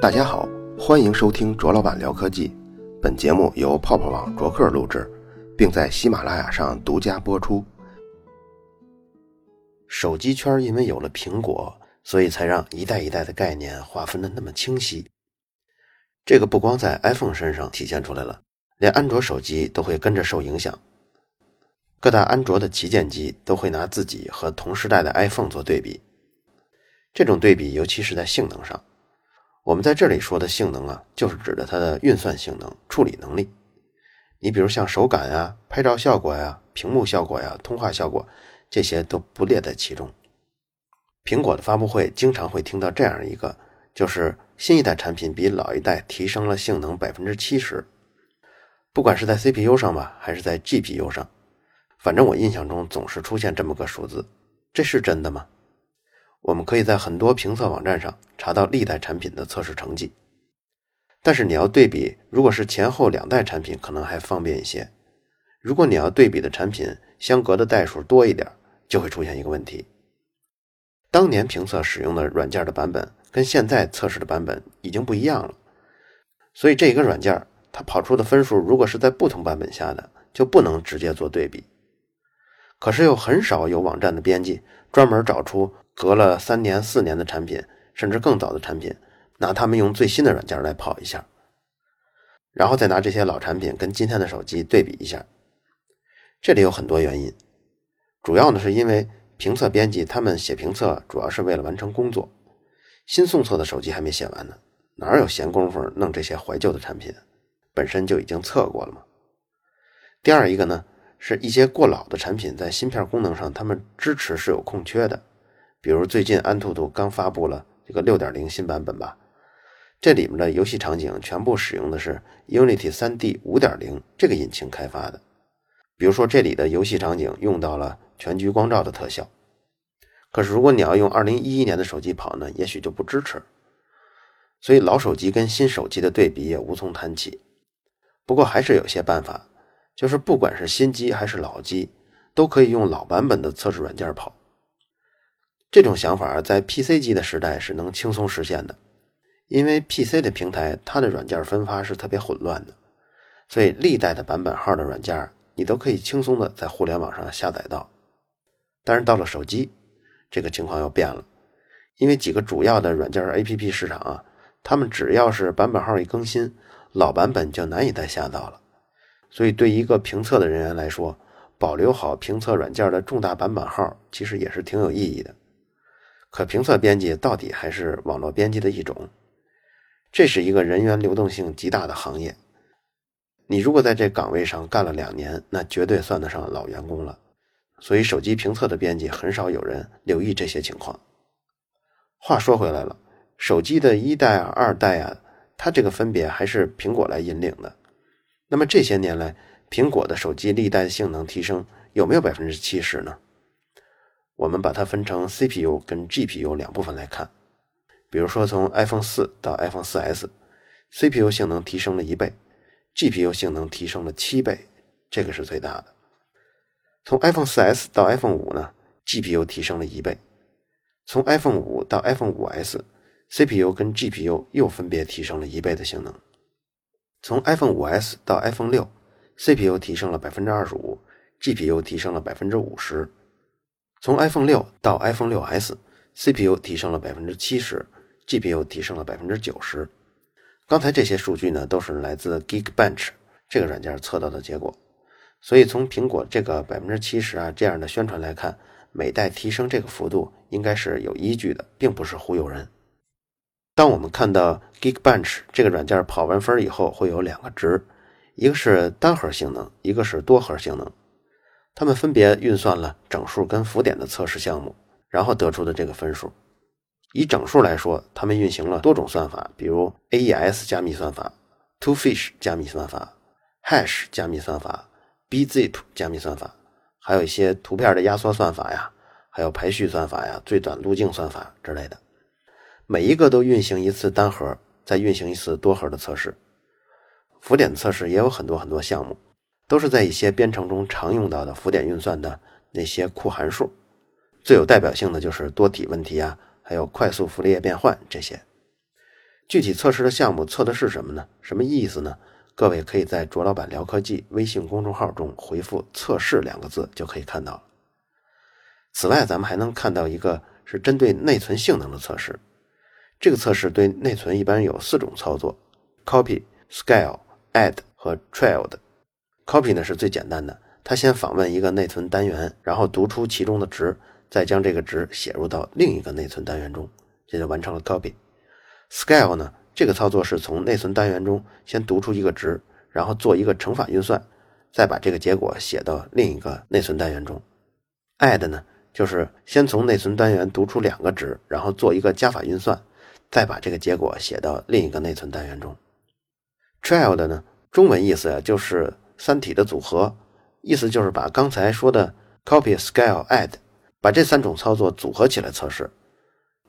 大家好，欢迎收听卓老板聊科技。本节目由泡泡网卓克录制，并在喜马拉雅上独家播出。手机圈因为有了苹果，所以才让一代一代的概念划分的那么清晰。这个不光在 iPhone 身上体现出来了，连安卓手机都会跟着受影响。各大安卓的旗舰机都会拿自己和同时代的 iPhone 做对比，这种对比尤其是在性能上。我们在这里说的性能啊，就是指的它的运算性能、处理能力。你比如像手感呀、拍照效果呀、屏幕效果呀、通话效果，这些都不列在其中。苹果的发布会经常会听到这样一个，就是新一代产品比老一代提升了性能百分之七十，不管是在 CPU 上吧，还是在 GPU 上，反正我印象中总是出现这么个数字，这是真的吗？我们可以在很多评测网站上查到历代产品的测试成绩，但是你要对比，如果是前后两代产品，可能还方便一些。如果你要对比的产品相隔的代数多一点，就会出现一个问题：当年评测使用的软件的版本跟现在测试的版本已经不一样了，所以这一个软件它跑出的分数，如果是在不同版本下的，就不能直接做对比。可是又很少有网站的编辑专门找出。隔了三年、四年的产品，甚至更早的产品，拿他们用最新的软件来跑一下，然后再拿这些老产品跟今天的手机对比一下。这里有很多原因，主要呢是因为评测编辑他们写评测主要是为了完成工作，新送测的手机还没写完呢，哪有闲工夫弄这些怀旧的产品？本身就已经测过了嘛。第二一个呢，是一些过老的产品在芯片功能上，他们支持是有空缺的。比如最近安兔兔刚发布了这个六点零新版本吧，这里面的游戏场景全部使用的是 Unity 3D 五点零这个引擎开发的。比如说这里的游戏场景用到了全局光照的特效，可是如果你要用二零一一年的手机跑呢，也许就不支持。所以老手机跟新手机的对比也无从谈起。不过还是有些办法，就是不管是新机还是老机，都可以用老版本的测试软件跑。这种想法在 PC 机的时代是能轻松实现的，因为 PC 的平台它的软件分发是特别混乱的，所以历代的版本号的软件你都可以轻松的在互联网上下载到。但是到了手机，这个情况又变了，因为几个主要的软件 APP 市场啊，他们只要是版本号一更新，老版本就难以再下到了。所以对一个评测的人员来说，保留好评测软件的重大版本号，其实也是挺有意义的。可评测编辑到底还是网络编辑的一种，这是一个人员流动性极大的行业。你如果在这岗位上干了两年，那绝对算得上老员工了。所以手机评测的编辑很少有人留意这些情况。话说回来了，手机的一代啊、二代啊，它这个分别还是苹果来引领的。那么这些年来，苹果的手机历代性能提升有没有百分之七十呢？我们把它分成 CPU 跟 GPU 两部分来看，比如说从 iPhone 四到 iPhone 四 S，CPU 性能提升了一倍，GPU 性能提升了七倍，这个是最大的。从 iPhone 四 S 到 iPhone 五呢，GPU 提升了一倍；从 iPhone 五到 iPhone 五 S，CPU 跟 GPU 又分别提升了一倍的性能。从 iPhone 五 S 到 iPhone 六，CPU 提升了百分之二十五，GPU 提升了百分之五十。从 iPhone 六到 iPhone 六 S，CPU 提升了百分之七十，GPU 提升了百分之九十。刚才这些数据呢，都是来自 Geekbench 这个软件测到的结果。所以从苹果这个百分之七十啊这样的宣传来看，每代提升这个幅度应该是有依据的，并不是忽悠人。当我们看到 Geekbench 这个软件跑完分以后，会有两个值，一个是单核性能，一个是多核性能。他们分别运算了整数跟浮点的测试项目，然后得出的这个分数。以整数来说，他们运行了多种算法，比如 AES 加密算法、TwoFish 加密算法、Hash 加密算法、Bzip 加密算法，还有一些图片的压缩算法呀，还有排序算法呀、最短路径算法之类的。每一个都运行一次单核，再运行一次多核的测试。浮点测试也有很多很多项目。都是在一些编程中常用到的浮点运算的那些库函数，最有代表性的就是多体问题啊，还有快速傅立叶变换这些。具体测试的项目测的是什么呢？什么意思呢？各位可以在卓老板聊科技微信公众号中回复“测试”两个字就可以看到。此外，咱们还能看到一个是针对内存性能的测试。这个测试对内存一般有四种操作：copy、scale、add 和 child。Copy 呢是最简单的，它先访问一个内存单元，然后读出其中的值，再将这个值写入到另一个内存单元中，这就完成了 copy。scale 呢，这个操作是从内存单元中先读出一个值，然后做一个乘法运算，再把这个结果写到另一个内存单元中。add 呢，就是先从内存单元读出两个值，然后做一个加法运算，再把这个结果写到另一个内存单元中。child 呢，中文意思呀就是三体的组合，意思就是把刚才说的 copy、scale、add，把这三种操作组合起来测试。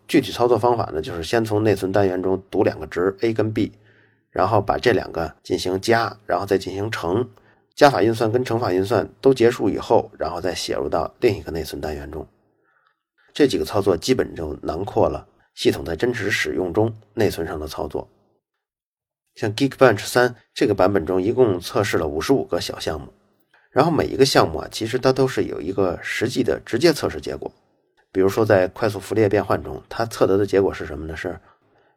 具体操作方法呢，就是先从内存单元中读两个值 a 跟 b，然后把这两个进行加，然后再进行乘，加法运算跟乘法运算都结束以后，然后再写入到另一个内存单元中。这几个操作基本就囊括了系统在真实使用中内存上的操作。像 Geekbench 三这个版本中，一共测试了五十五个小项目，然后每一个项目啊，其实它都是有一个实际的直接测试结果。比如说，在快速傅列变换中，它测得的结果是什么呢？是，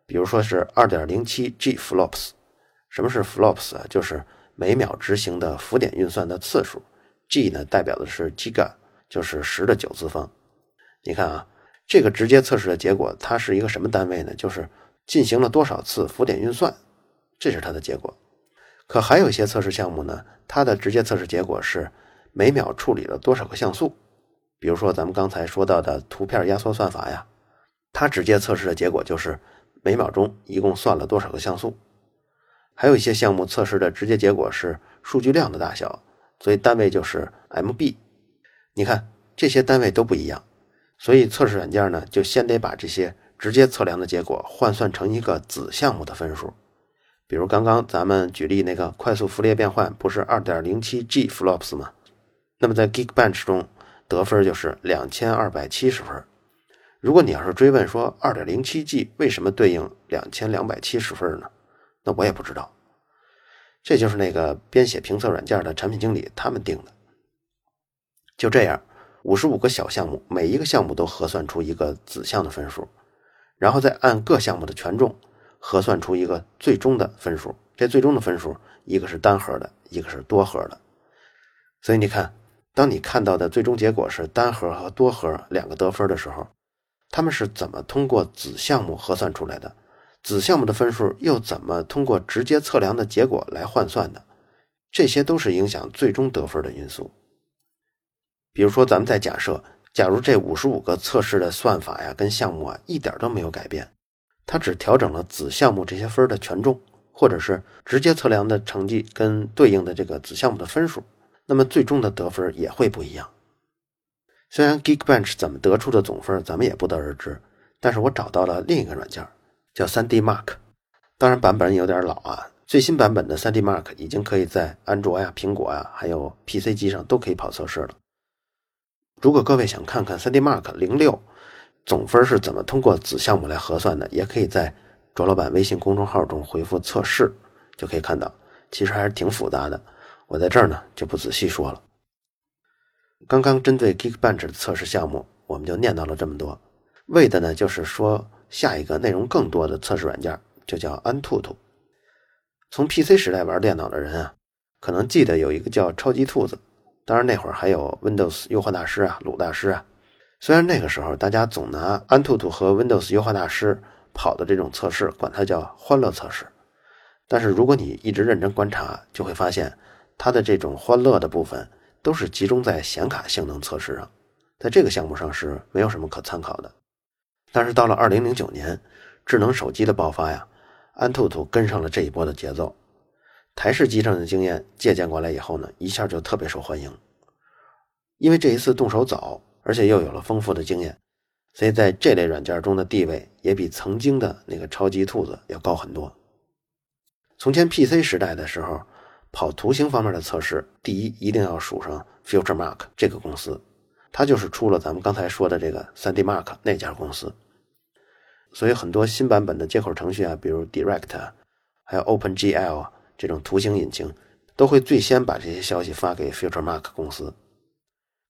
比如说是二点零七 G flops。什么是 flops 啊？就是每秒执行的浮点运算的次数。G 呢，代表的是 giga，就是十的九次方。你看啊，这个直接测试的结果，它是一个什么单位呢？就是进行了多少次浮点运算，这是它的结果。可还有一些测试项目呢，它的直接测试结果是每秒处理了多少个像素。比如说，咱们刚才说到的图片压缩算法呀，它直接测试的结果就是每秒钟一共算了多少个像素。还有一些项目测试的直接结果是数据量的大小，所以单位就是 MB。你看这些单位都不一样，所以测试软件呢就先得把这些直接测量的结果换算成一个子项目的分数。比如刚刚咱们举例那个快速傅里叶变换不是 2.07G flops 吗？那么在 Geekbench 中。得分就是两千二百七十分。如果你要是追问说二点零七 G 为什么对应两千两百七十分呢？那我也不知道。这就是那个编写评测软件的产品经理他们定的。就这样，五十五个小项目，每一个项目都核算出一个子项的分数，然后再按各项目的权重核算出一个最终的分数。这最终的分数，一个是单核的，一个是多核的。所以你看。当你看到的最终结果是单核和多核两个得分的时候，他们是怎么通过子项目核算出来的？子项目的分数又怎么通过直接测量的结果来换算的？这些都是影响最终得分的因素。比如说，咱们再假设，假如这五十五个测试的算法呀跟项目啊一点都没有改变，它只调整了子项目这些分的权重，或者是直接测量的成绩跟对应的这个子项目的分数。那么最终的得分也会不一样。虽然 Geekbench 怎么得出的总分咱们也不得而知，但是我找到了另一个软件，叫 3D Mark。当然版本有点老啊，最新版本的 3D Mark 已经可以在安卓呀、苹果呀，还有 PC 机上都可以跑测试了。如果各位想看看 3D Mark 零六总分是怎么通过子项目来核算的，也可以在卓老板微信公众号中回复“测试”，就可以看到，其实还是挺复杂的。我在这儿呢就不仔细说了。刚刚针对 Geekbench 的测试项目，我们就念叨了这么多，为的呢就是说下一个内容更多的测试软件就叫安兔兔。从 PC 时代玩电脑的人啊，可能记得有一个叫超级兔子，当然那会儿还有 Windows 优化大师啊、鲁大师啊。虽然那个时候大家总拿安兔兔和 Windows 优化大师跑的这种测试管它叫欢乐测试，但是如果你一直认真观察，就会发现。它的这种欢乐的部分都是集中在显卡性能测试上，在这个项目上是没有什么可参考的。但是到了二零零九年，智能手机的爆发呀，安兔兔跟上了这一波的节奏。台式机上的经验借鉴过来以后呢，一下就特别受欢迎。因为这一次动手早，而且又有了丰富的经验，所以在这类软件中的地位也比曾经的那个超级兔子要高很多。从前 PC 时代的时候。跑图形方面的测试，第一一定要数上 FutureMark 这个公司，它就是出了咱们刚才说的这个 3D Mark 那家公司。所以很多新版本的接口程序啊，比如 Direct，还有 OpenGL 这种图形引擎，都会最先把这些消息发给 FutureMark 公司。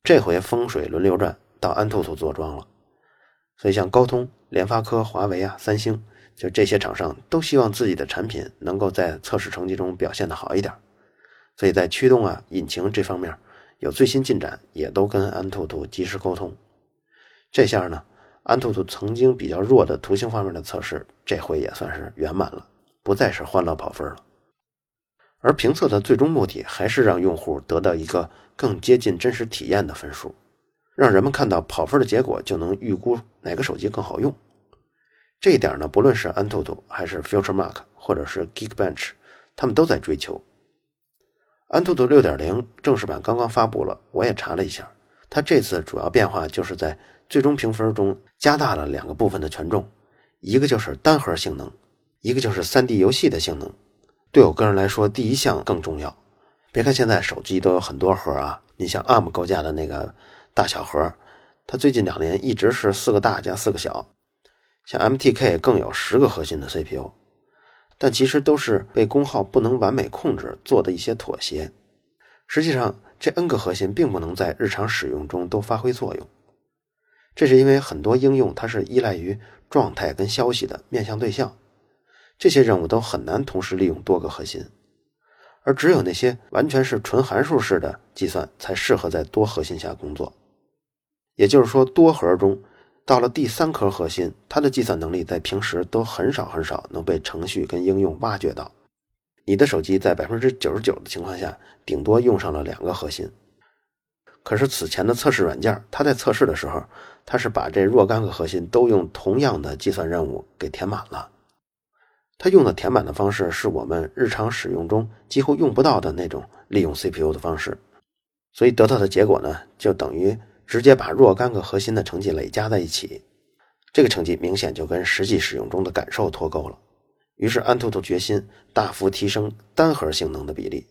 这回风水轮流转，到安兔兔坐庄了。所以像高通、联发科、华为啊、三星，就这些厂商都希望自己的产品能够在测试成绩中表现的好一点。所以在驱动啊、引擎这方面有最新进展，也都跟安兔兔及时沟通。这下呢，安兔兔曾经比较弱的图形方面的测试，这回也算是圆满了，不再是欢乐跑分了。而评测的最终目的还是让用户得到一个更接近真实体验的分数，让人们看到跑分的结果就能预估哪个手机更好用。这一点呢，不论是安兔兔还是 FutureMark 或者是 Geekbench，他们都在追求。安兔兔6.0正式版刚刚发布了，我也查了一下，它这次主要变化就是在最终评分中加大了两个部分的权重，一个就是单核性能，一个就是 3D 游戏的性能。对我个人来说，第一项更重要。别看现在手机都有很多核啊，你像 ARM 构架的那个大小核，它最近两年一直是四个大加四个小。像 MTK 更有十个核心的 CPU，但其实都是被功耗不能完美控制做的一些妥协。实际上，这 N 个核心并不能在日常使用中都发挥作用。这是因为很多应用它是依赖于状态跟消息的面向对象。这些任务都很难同时利用多个核心，而只有那些完全是纯函数式的计算才适合在多核心下工作。也就是说，多核中到了第三颗核心，它的计算能力在平时都很少很少能被程序跟应用挖掘到。你的手机在百分之九十九的情况下，顶多用上了两个核心。可是此前的测试软件，它在测试的时候，它是把这若干个核心都用同样的计算任务给填满了。它用的填满的方式是我们日常使用中几乎用不到的那种利用 CPU 的方式，所以得到的结果呢，就等于直接把若干个核心的成绩累加在一起，这个成绩明显就跟实际使用中的感受脱钩了。于是安兔兔决心大幅提升单核性能的比例，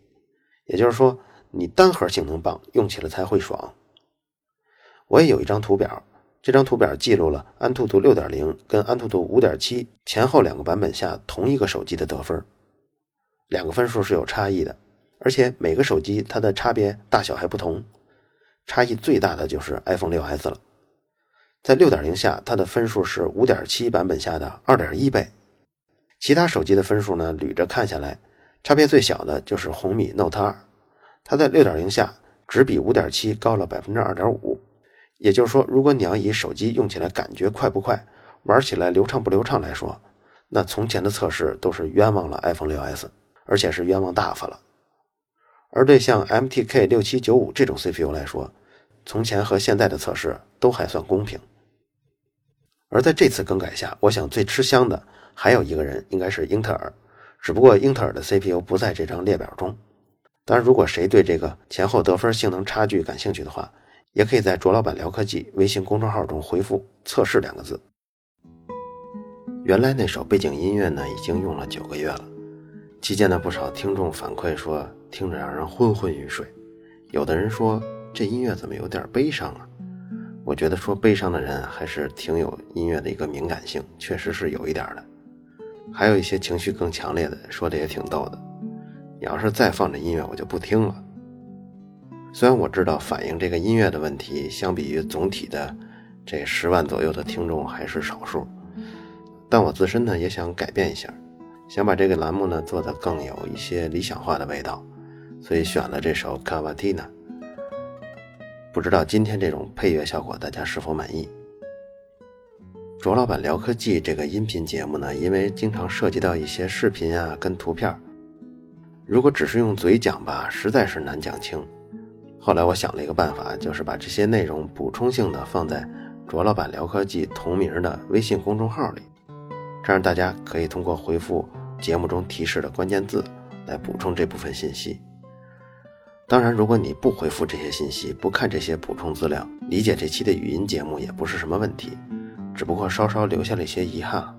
也就是说，你单核性能棒，用起来才会爽。我也有一张图表。这张图表记录了安兔兔6.0跟安兔兔5.7前后两个版本下同一个手机的得分，两个分数是有差异的，而且每个手机它的差别大小还不同，差异最大的就是 iPhone 6s 了，在6.0下它的分数是5.7版本下的2.1倍，其他手机的分数呢捋着看下来，差别最小的就是红米 Note 2，它在6.0下只比5.7高了2.5%。也就是说，如果你要以手机用起来感觉快不快、玩起来流畅不流畅来说，那从前的测试都是冤枉了 iPhone 6s，而且是冤枉大发了。而对像 MTK 六七九五这种 CPU 来说，从前和现在的测试都还算公平。而在这次更改下，我想最吃香的还有一个人，应该是英特尔，只不过英特尔的 CPU 不在这张列表中。当然，如果谁对这个前后得分性能差距感兴趣的话，也可以在卓老板聊科技微信公众号中回复“测试”两个字。原来那首背景音乐呢，已经用了九个月了，期间呢，不少听众反馈说听着让人昏昏欲睡。有的人说这音乐怎么有点悲伤啊？我觉得说悲伤的人还是挺有音乐的一个敏感性，确实是有一点的。还有一些情绪更强烈的，说的也挺逗的。你要是再放这音乐，我就不听了。虽然我知道反映这个音乐的问题，相比于总体的这十万左右的听众还是少数，但我自身呢也想改变一下，想把这个栏目呢做得更有一些理想化的味道，所以选了这首《Cavatina》。不知道今天这种配乐效果大家是否满意？卓老板聊科技这个音频节目呢，因为经常涉及到一些视频啊跟图片，如果只是用嘴讲吧，实在是难讲清。后来我想了一个办法，就是把这些内容补充性的放在卓老板聊科技同名的微信公众号里，这样大家可以通过回复节目中提示的关键字来补充这部分信息。当然，如果你不回复这些信息，不看这些补充资料，理解这期的语音节目也不是什么问题，只不过稍稍留下了一些遗憾。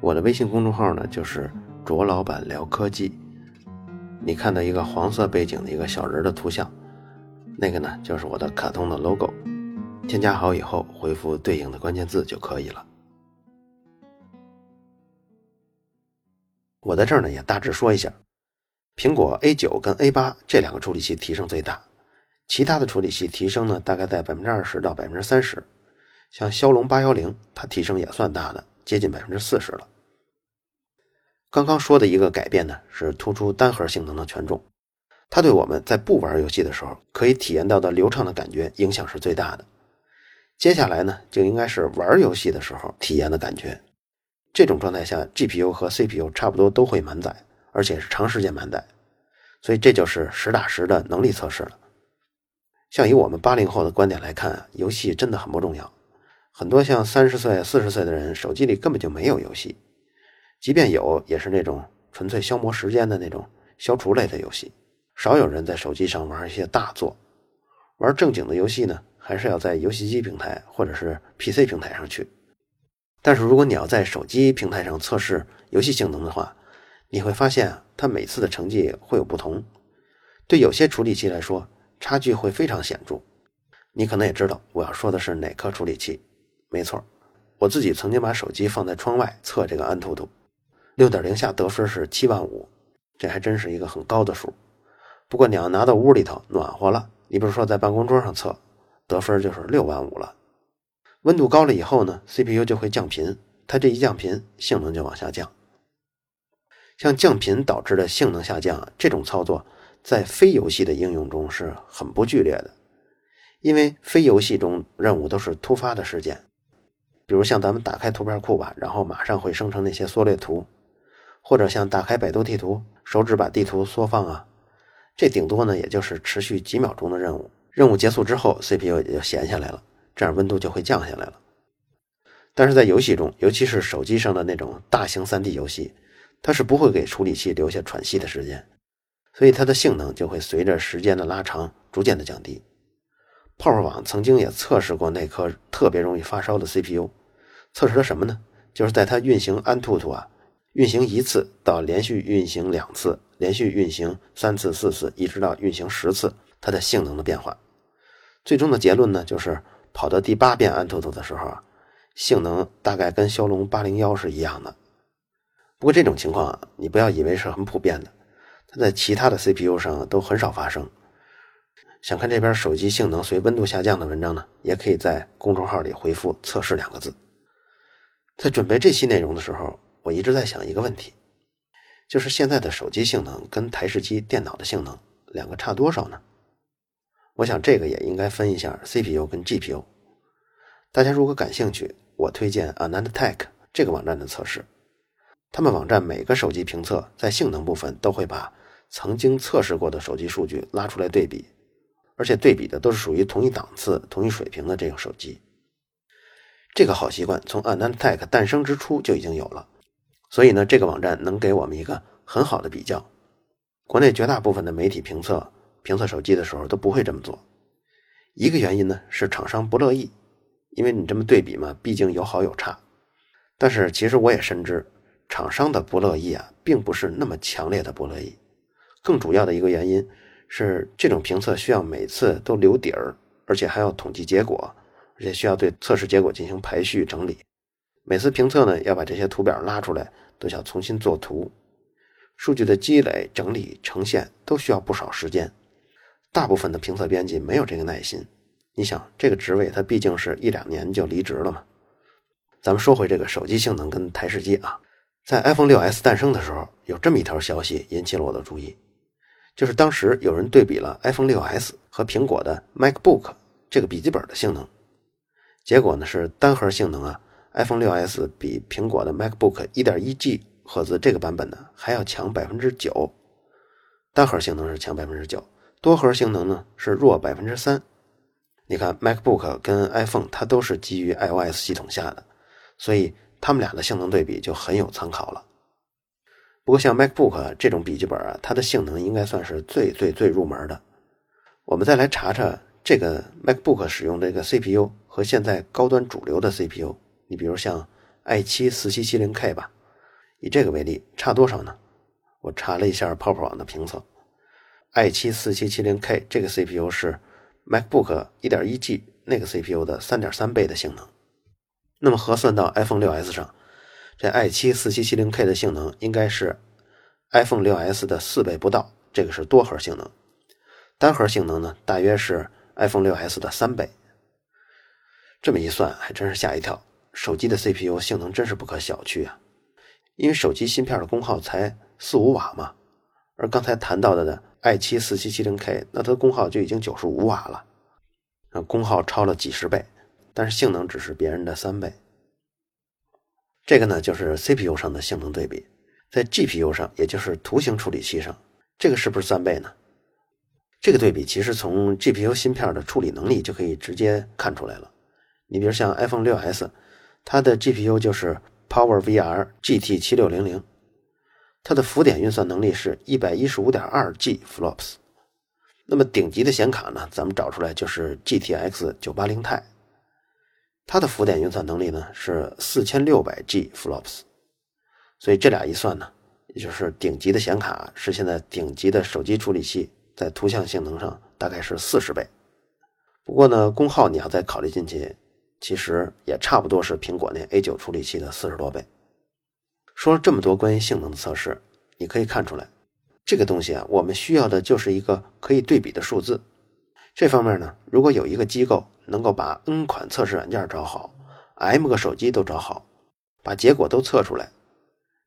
我的微信公众号呢，就是卓老板聊科技。你看到一个黄色背景的一个小人的图像，那个呢就是我的卡通的 logo。添加好以后，回复对应的关键字就可以了。我在这儿呢也大致说一下，苹果 A 九跟 A 八这两个处理器提升最大，其他的处理器提升呢大概在百分之二十到百分之三十，像骁龙八幺零，它提升也算大的，接近百分之四十了。刚刚说的一个改变呢是突出单核性能的权重，它对我们在不玩游戏的时候可以体验到的流畅的感觉影响是最大的。接下来呢就应该是玩游戏的时候体验的感觉。这种状态下，GPU 和 CPU 差不多都会满载，而且是长时间满载，所以这就是实打实的能力测试了。像以我们八零后的观点来看，游戏真的很不重要。很多像三十岁、四十岁的人，手机里根本就没有游戏，即便有，也是那种纯粹消磨时间的那种消除类的游戏，少有人在手机上玩一些大作。玩正经的游戏呢，还是要在游戏机平台或者是 PC 平台上去。但是如果你要在手机平台上测试游戏性能的话，你会发现它每次的成绩会有不同。对有些处理器来说，差距会非常显著。你可能也知道我要说的是哪颗处理器。没错，我自己曾经把手机放在窗外测这个安兔兔，六点零下得分是七万五，这还真是一个很高的数。不过你要拿到屋里头暖和了，你比如说在办公桌上测，得分就是六万五了。温度高了以后呢，CPU 就会降频，它这一降频，性能就往下降。像降频导致的性能下降这种操作，在非游戏的应用中是很不剧烈的，因为非游戏中任务都是突发的事件，比如像咱们打开图片库吧，然后马上会生成那些缩略图，或者像打开百度地图，手指把地图缩放啊，这顶多呢也就是持续几秒钟的任务，任务结束之后，CPU 也就闲下来了。这样温度就会降下来了，但是在游戏中，尤其是手机上的那种大型 3D 游戏，它是不会给处理器留下喘息的时间，所以它的性能就会随着时间的拉长逐渐的降低。泡泡网曾经也测试过那颗特别容易发烧的 CPU，测试了什么呢？就是在它运行安兔兔啊，运行一次到连续运行两次，连续运行三次、四次，一直到运行十次，它的性能的变化。最终的结论呢，就是。跑到第八遍安兔兔的时候啊，性能大概跟骁龙八零幺是一样的。不过这种情况啊，你不要以为是很普遍的，它在其他的 CPU 上都很少发生。想看这边手机性能随温度下降的文章呢，也可以在公众号里回复“测试”两个字。在准备这期内容的时候，我一直在想一个问题，就是现在的手机性能跟台式机电脑的性能两个差多少呢？我想这个也应该分一下 CPU 跟 GPU。大家如果感兴趣，我推荐 AnandTech 这个网站的测试。他们网站每个手机评测在性能部分都会把曾经测试过的手机数据拉出来对比，而且对比的都是属于同一档次、同一水平的这个手机。这个好习惯从 AnandTech 诞生之初就已经有了，所以呢，这个网站能给我们一个很好的比较。国内绝大部分的媒体评测。评测手机的时候都不会这么做，一个原因呢是厂商不乐意，因为你这么对比嘛，毕竟有好有差。但是其实我也深知，厂商的不乐意啊，并不是那么强烈的不乐意。更主要的一个原因是，这种评测需要每次都留底儿，而且还要统计结果，而且需要对测试结果进行排序整理。每次评测呢，要把这些图表拉出来，都想重新做图，数据的积累、整理、呈现都需要不少时间。大部分的评测编辑没有这个耐心。你想，这个职位他毕竟是一两年就离职了嘛。咱们说回这个手机性能跟台式机啊，在 iPhone 6s 诞生的时候，有这么一条消息引起了我的注意，就是当时有人对比了 iPhone 6s 和苹果的 MacBook 这个笔记本的性能，结果呢是单核性能啊，iPhone 6s 比苹果的 MacBook 1.1G 赫兹这个版本呢还要强百分之九，单核性能是强百分之九。多核性能呢是弱百分之三，你看 MacBook 跟 iPhone 它都是基于 iOS 系统下的，所以它们俩的性能对比就很有参考了。不过像 MacBook 这种笔记本啊，它的性能应该算是最最最入门的。我们再来查查这个 MacBook 使用这个 CPU 和现在高端主流的 CPU，你比如像 i7 4770K 吧，以这个为例，差多少呢？我查了一下泡泡网的评测。i7 4770K 这个 CPU 是 MacBook 1.1G 那个 CPU 的3.3倍的性能。那么核算到 iPhone 6s 上，这 i7 4770K 的性能应该是 iPhone 6s 的四倍不到，这个是多核性能。单核性能呢，大约是 iPhone 6s 的三倍。这么一算，还真是吓一跳。手机的 CPU 性能真是不可小觑啊！因为手机芯片的功耗才四五瓦嘛，而刚才谈到的的 i7 4770K，那它的功耗就已经九十五瓦了，那功耗超了几十倍，但是性能只是别人的三倍。这个呢，就是 CPU 上的性能对比，在 GPU 上，也就是图形处理器上，这个是不是三倍呢？这个对比其实从 GPU 芯片的处理能力就可以直接看出来了。你比如像 iPhone 6s，它的 GPU 就是 PowerVR GT 7600，它的浮点运算能力是一百一十五点二 G flops。那么顶级的显卡呢，咱们找出来就是 GTX 980 Ti，它的浮点运算能力呢是四千六百 G flops。所以这俩一算呢，也就是顶级的显卡是现在顶级的手机处理器在图像性能上大概是四十倍。不过呢，功耗你要再考虑进去。其实也差不多是苹果那 A9 处理器的四十多倍。说了这么多关于性能的测试，你可以看出来，这个东西啊，我们需要的就是一个可以对比的数字。这方面呢，如果有一个机构能够把 N 款测试软件找好，M 个手机都找好，把结果都测出来，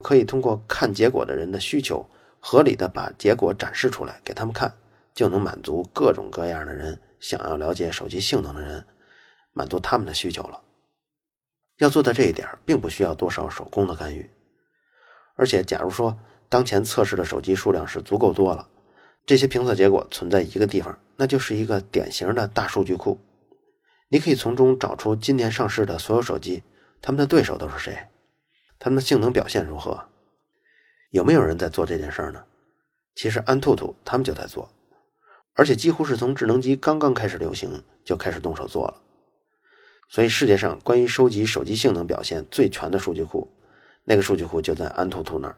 可以通过看结果的人的需求，合理的把结果展示出来给他们看，就能满足各种各样的人想要了解手机性能的人。满足他们的需求了。要做到这一点，并不需要多少手工的干预。而且，假如说当前测试的手机数量是足够多了，这些评测结果存在一个地方，那就是一个典型的大数据库。你可以从中找出今年上市的所有手机，他们的对手都是谁，他们的性能表现如何。有没有人在做这件事呢？其实安兔兔他们就在做，而且几乎是从智能机刚刚开始流行就开始动手做了。所以，世界上关于收集手机性能表现最全的数据库，那个数据库就在安兔兔那儿。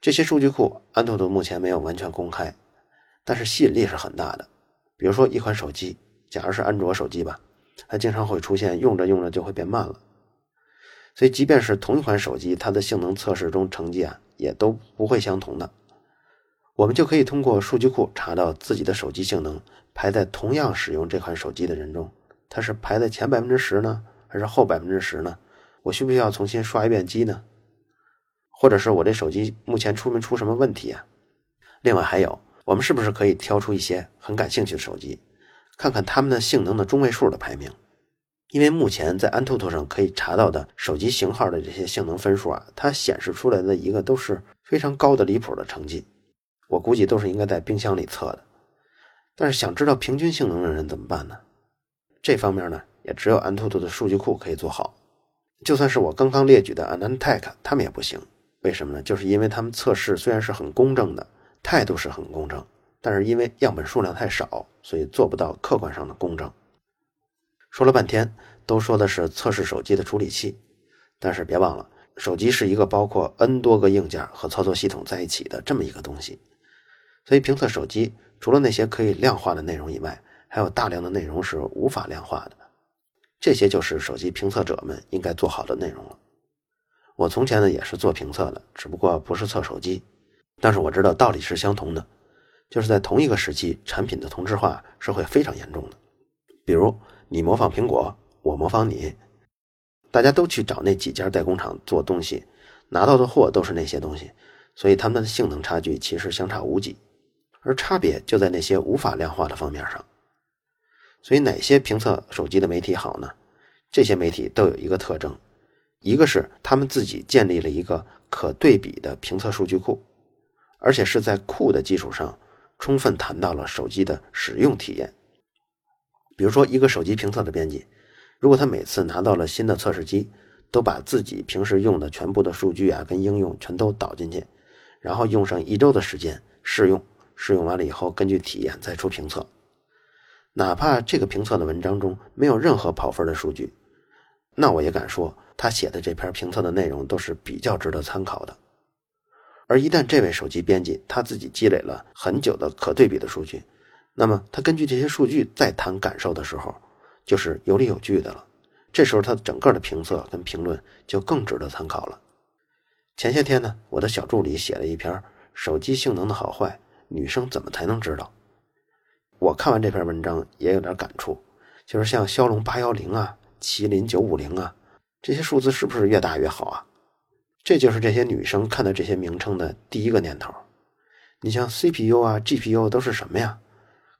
这些数据库，安兔兔目前没有完全公开，但是吸引力是很大的。比如说，一款手机，假如是安卓手机吧，它经常会出现用着用着就会变慢了。所以，即便是同一款手机，它的性能测试中成绩啊，也都不会相同的。我们就可以通过数据库查到自己的手机性能排在同样使用这款手机的人中。它是排在前百分之十呢，还是后百分之十呢？我需不需要重新刷一遍机呢？或者是我这手机目前出没出什么问题啊？另外还有，我们是不是可以挑出一些很感兴趣的手机，看看它们的性能的中位数的排名？因为目前在安兔兔上可以查到的手机型号的这些性能分数啊，它显示出来的一个都是非常高的离谱的成绩，我估计都是应该在冰箱里测的。但是想知道平均性能的人怎么办呢？这方面呢，也只有安兔兔的数据库可以做好。就算是我刚刚列举的 Anantech，他们也不行。为什么呢？就是因为他们测试虽然是很公正的，态度是很公正，但是因为样本数量太少，所以做不到客观上的公正。说了半天，都说的是测试手机的处理器，但是别忘了，手机是一个包括 N 多个硬件和操作系统在一起的这么一个东西。所以评测手机，除了那些可以量化的内容以外，还有大量的内容是无法量化的，这些就是手机评测者们应该做好的内容了。我从前呢也是做评测的，只不过不是测手机，但是我知道道理是相同的，就是在同一个时期，产品的同质化是会非常严重的。比如你模仿苹果，我模仿你，大家都去找那几家代工厂做东西，拿到的货都是那些东西，所以他们的性能差距其实相差无几，而差别就在那些无法量化的方面上。所以哪些评测手机的媒体好呢？这些媒体都有一个特征，一个是他们自己建立了一个可对比的评测数据库，而且是在库的基础上充分谈到了手机的使用体验。比如说，一个手机评测的编辑，如果他每次拿到了新的测试机，都把自己平时用的全部的数据啊跟应用全都导进去，然后用上一周的时间试用，试用完了以后根据体验再出评测。哪怕这个评测的文章中没有任何跑分的数据，那我也敢说，他写的这篇评测的内容都是比较值得参考的。而一旦这位手机编辑他自己积累了很久的可对比的数据，那么他根据这些数据再谈感受的时候，就是有理有据的了。这时候他整个的评测跟评论就更值得参考了。前些天呢，我的小助理写了一篇手机性能的好坏，女生怎么才能知道？我看完这篇文章也有点感触，就是像骁龙八幺零啊、麒麟九五零啊，这些数字是不是越大越好啊？这就是这些女生看到这些名称的第一个念头。你像 CPU 啊、GPU 都是什么呀？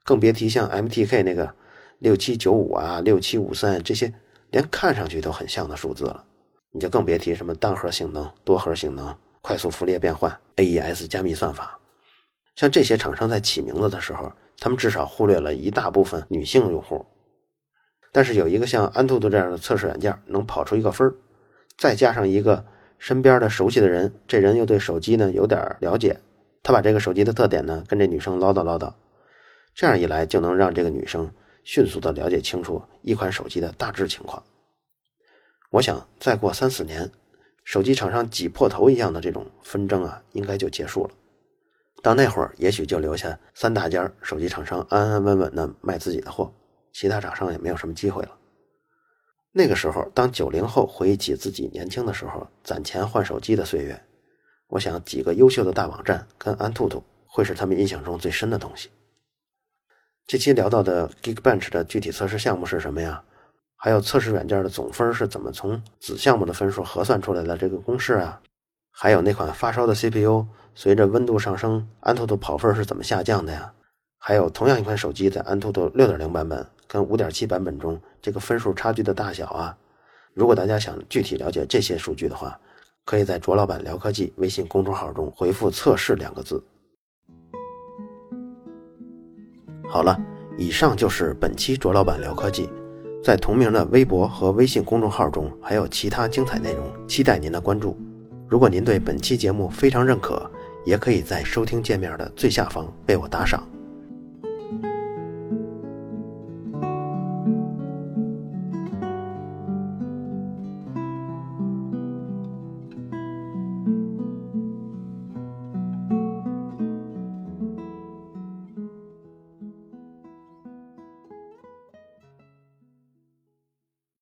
更别提像 MTK 那个六七九五啊、六七五三这些，连看上去都很像的数字了。你就更别提什么单核性能、多核性能、快速符列变换、AES 加密算法。像这些厂商在起名字的时候，他们至少忽略了一大部分女性用户。但是有一个像安兔兔这样的测试软件能跑出一个分儿，再加上一个身边的熟悉的人，这人又对手机呢有点了解，他把这个手机的特点呢跟这女生唠叨唠叨，这样一来就能让这个女生迅速的了解清楚一款手机的大致情况。我想再过三四年，手机厂商挤破头一样的这种纷争啊，应该就结束了。到那会儿，也许就留下三大家手机厂商安安稳稳的卖自己的货，其他厂商也没有什么机会了。那个时候，当九零后回忆起自己年轻的时候攒钱换手机的岁月，我想几个优秀的大网站跟安兔兔会是他们印象中最深的东西。这期聊到的 Geekbench 的具体测试项目是什么呀？还有测试软件的总分是怎么从子项目的分数核算出来的？这个公式啊？还有那款发烧的 CPU，随着温度上升，安兔兔跑分是怎么下降的呀？还有同样一款手机在安兔兔六点零版本跟五点七版本中，这个分数差距的大小啊？如果大家想具体了解这些数据的话，可以在卓老板聊科技微信公众号中回复“测试”两个字。好了，以上就是本期卓老板聊科技，在同名的微博和微信公众号中还有其他精彩内容，期待您的关注。如果您对本期节目非常认可，也可以在收听界面的最下方为我打赏。